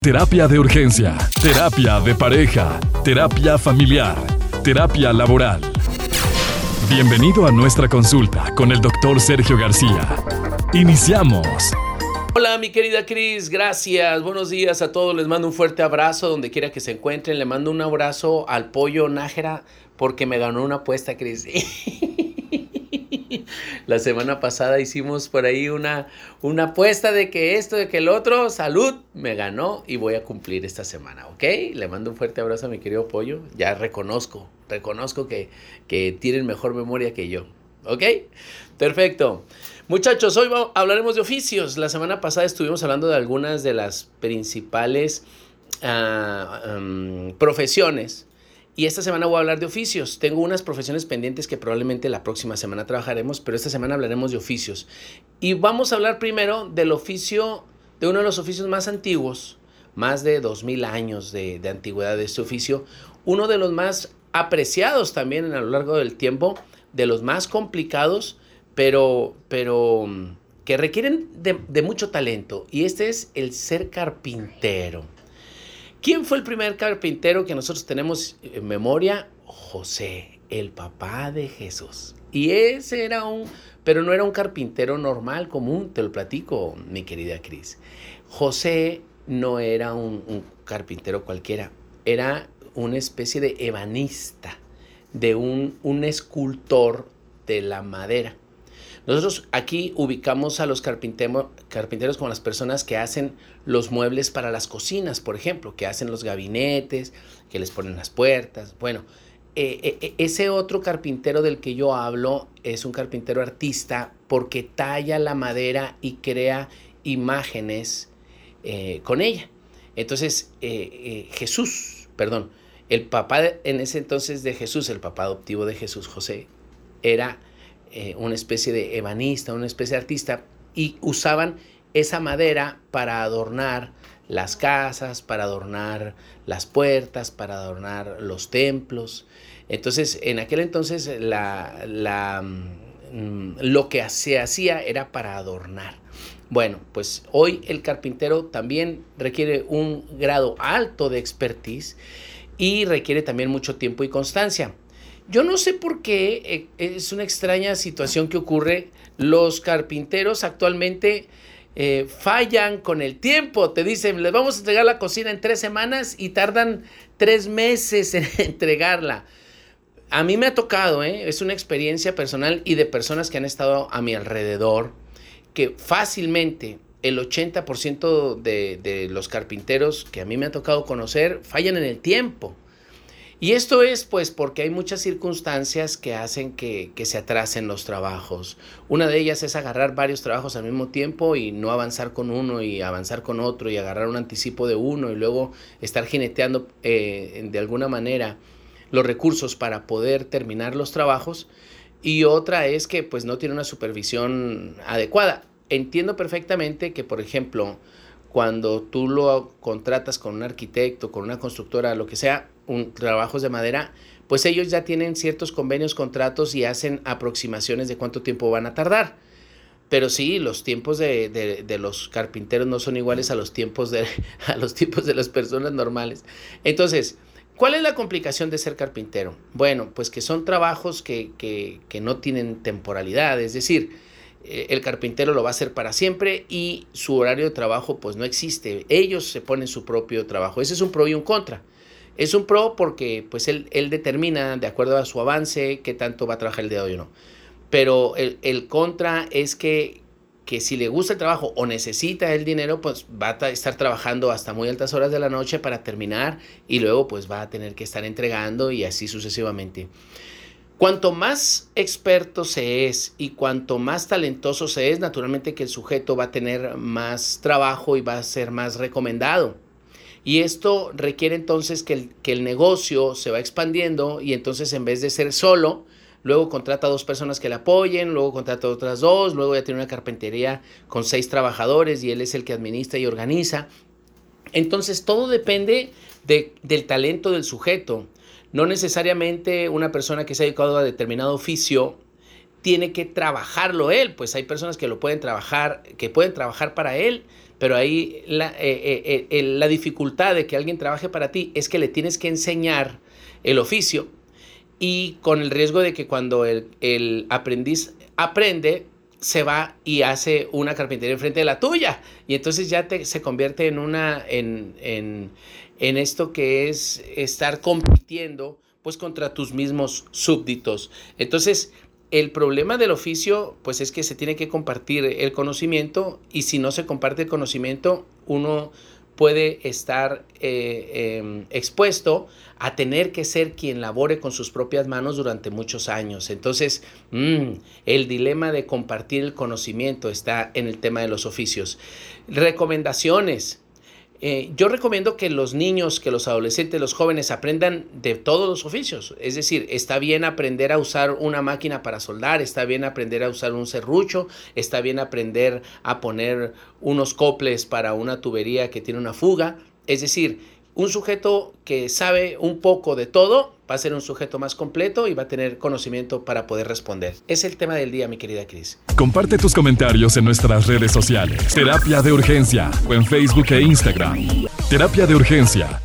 Terapia de urgencia, terapia de pareja, terapia familiar, terapia laboral. Bienvenido a nuestra consulta con el doctor Sergio García. Iniciamos. Hola mi querida Cris, gracias. Buenos días a todos. Les mando un fuerte abrazo donde quiera que se encuentren. Le mando un abrazo al pollo Nájera porque me ganó una apuesta, Cris. La semana pasada hicimos por ahí una, una apuesta de que esto, de que el otro, salud, me ganó y voy a cumplir esta semana, ¿ok? Le mando un fuerte abrazo a mi querido Pollo. Ya reconozco, reconozco que, que tienen mejor memoria que yo, ¿ok? Perfecto. Muchachos, hoy hablaremos de oficios. La semana pasada estuvimos hablando de algunas de las principales um, profesiones y esta semana voy a hablar de oficios. Tengo unas profesiones pendientes que probablemente la próxima semana trabajaremos, pero esta semana hablaremos de oficios. Y vamos a hablar primero del oficio, de uno de los oficios más antiguos, más de 2000 años de, antigüedad de este oficio, uno de los más apreciados también a lo largo del tiempo, de los más complicados, pero, pero mm, que requieren de, de mucho talento. Y este es el ser carpintero. ¿Quién fue el primer carpintero que nosotros tenemos en memoria? José, el papá de Jesús. Y ese era un, pero no era un carpintero normal, común, te lo platico, mi querida Cris. José no era un, carpintero cualquiera, era una especie de ebanista, de un, un escultor de la madera. Nosotros aquí ubicamos a los carpinteros como las personas que hacen los muebles para las cocinas, por ejemplo, que hacen los gabinetes, que les ponen las puertas. Bueno, eh, eh, ese otro carpintero del que yo hablo es un carpintero artista porque talla la madera y crea imágenes eh, con ella. Entonces, Jesús, perdón, el papá en ese entonces de Jesús, el papá adoptivo de Jesús, José, era eh, una especie de ebanista, una especie de artista, y usaban esa madera para adornar las casas, para adornar las puertas, para adornar los templos. Entonces, en aquel entonces mm, lo que se hacía era para adornar. Bueno, pues hoy el carpintero también requiere un grado alto de expertise y requiere también mucho tiempo y constancia. Yo no sé por qué eh, es una extraña situación que ocurre. Los carpinteros actualmente eh, fallan con el tiempo. Te dicen, les vamos a entregar la cocina en tres semanas y tardan tres meses en entregarla. A mí me ha tocado, ¿eh? es una experiencia personal y de personas que han estado a mi alrededor, que fácilmente el 80% de, de los carpinteros que a mí me ha tocado conocer fallan en el tiempo. Y esto es pues porque hay muchas circunstancias que hacen que, que, se atrasen los trabajos. Una de ellas es agarrar varios trabajos al mismo tiempo y no avanzar con uno y avanzar con otro y agarrar un anticipo de uno y luego estar jineteando eh, de alguna manera los recursos para poder terminar los trabajos. Y otra es que pues no tiene una supervisión adecuada. Entiendo perfectamente que por ejemplo cuando tú lo contratas con un arquitecto, con una constructora, lo que sea, un, trabajos de madera, pues ellos ya tienen ciertos convenios, contratos y hacen aproximaciones de cuánto tiempo van a tardar. Pero sí, los tiempos de, de, de, los carpinteros no son iguales a los, tiempos de, a los tiempos de las personas normales. Entonces, ¿cuál es la complicación de ser carpintero? Bueno, pues que son trabajos que, que, que no tienen temporalidad, es decir, el carpintero lo va a hacer para siempre y su horario de trabajo pues no existe. Ellos se ponen su propio trabajo. Ese es un pro y un contra. Es un pro porque pues él, él determina de acuerdo a su avance qué tanto va a trabajar el día de o no. Pero el, el contra es que, que si le gusta el trabajo o necesita el dinero, pues va a estar trabajando hasta muy altas horas de la noche para terminar y luego pues va a tener que estar entregando y así sucesivamente. Cuanto más experto se es y cuanto más talentoso se es, naturalmente que el sujeto va a tener más trabajo y va a ser más recomendado. Y esto requiere entonces que el, que el negocio se va expandiendo y entonces en vez de ser solo, luego contrata a dos personas que le apoyen, luego contrata a otras dos, luego ya tiene una carpintería con seis trabajadores y él es el que administra y organiza. Entonces todo depende de, del talento del sujeto. No necesariamente una persona que se ha dedicado a determinado oficio tiene que trabajarlo él, pues hay personas que lo pueden trabajar, que pueden trabajar para él, pero ahí la, eh, eh, la dificultad de que alguien trabaje para ti es que le tienes que enseñar el oficio y con el riesgo de que cuando el, aprendiz aprende, se va y hace una carpintería enfrente de la tuya. Y entonces ya te, se convierte en una, en, en, en esto que es estar compitiendo pues contra tus mismos súbditos. Entonces, el problema del oficio, pues es que se tiene que compartir el conocimiento y si no se comparte el conocimiento, uno puede estar eh, em, expuesto a tener que ser quien labore con sus propias manos durante muchos años. Entonces, mm, el dilema de compartir el conocimiento está en el tema de los oficios. Recomendaciones. Eh, yo recomiendo que los niños, que los adolescentes, los jóvenes aprendan de todos los oficios. Es decir, está bien aprender a usar una máquina para soldar, está bien aprender a usar un serrucho, está bien aprender a poner unos coples para una tubería que tiene una fuga. Es decir, un sujeto que sabe un poco de todo va a ser un sujeto más completo y va a tener conocimiento para poder responder. Es el tema del día, mi querida Cris. Comparte tus comentarios en nuestras redes sociales. Terapia de Urgencia o en Facebook e Instagram. Terapia de Urgencia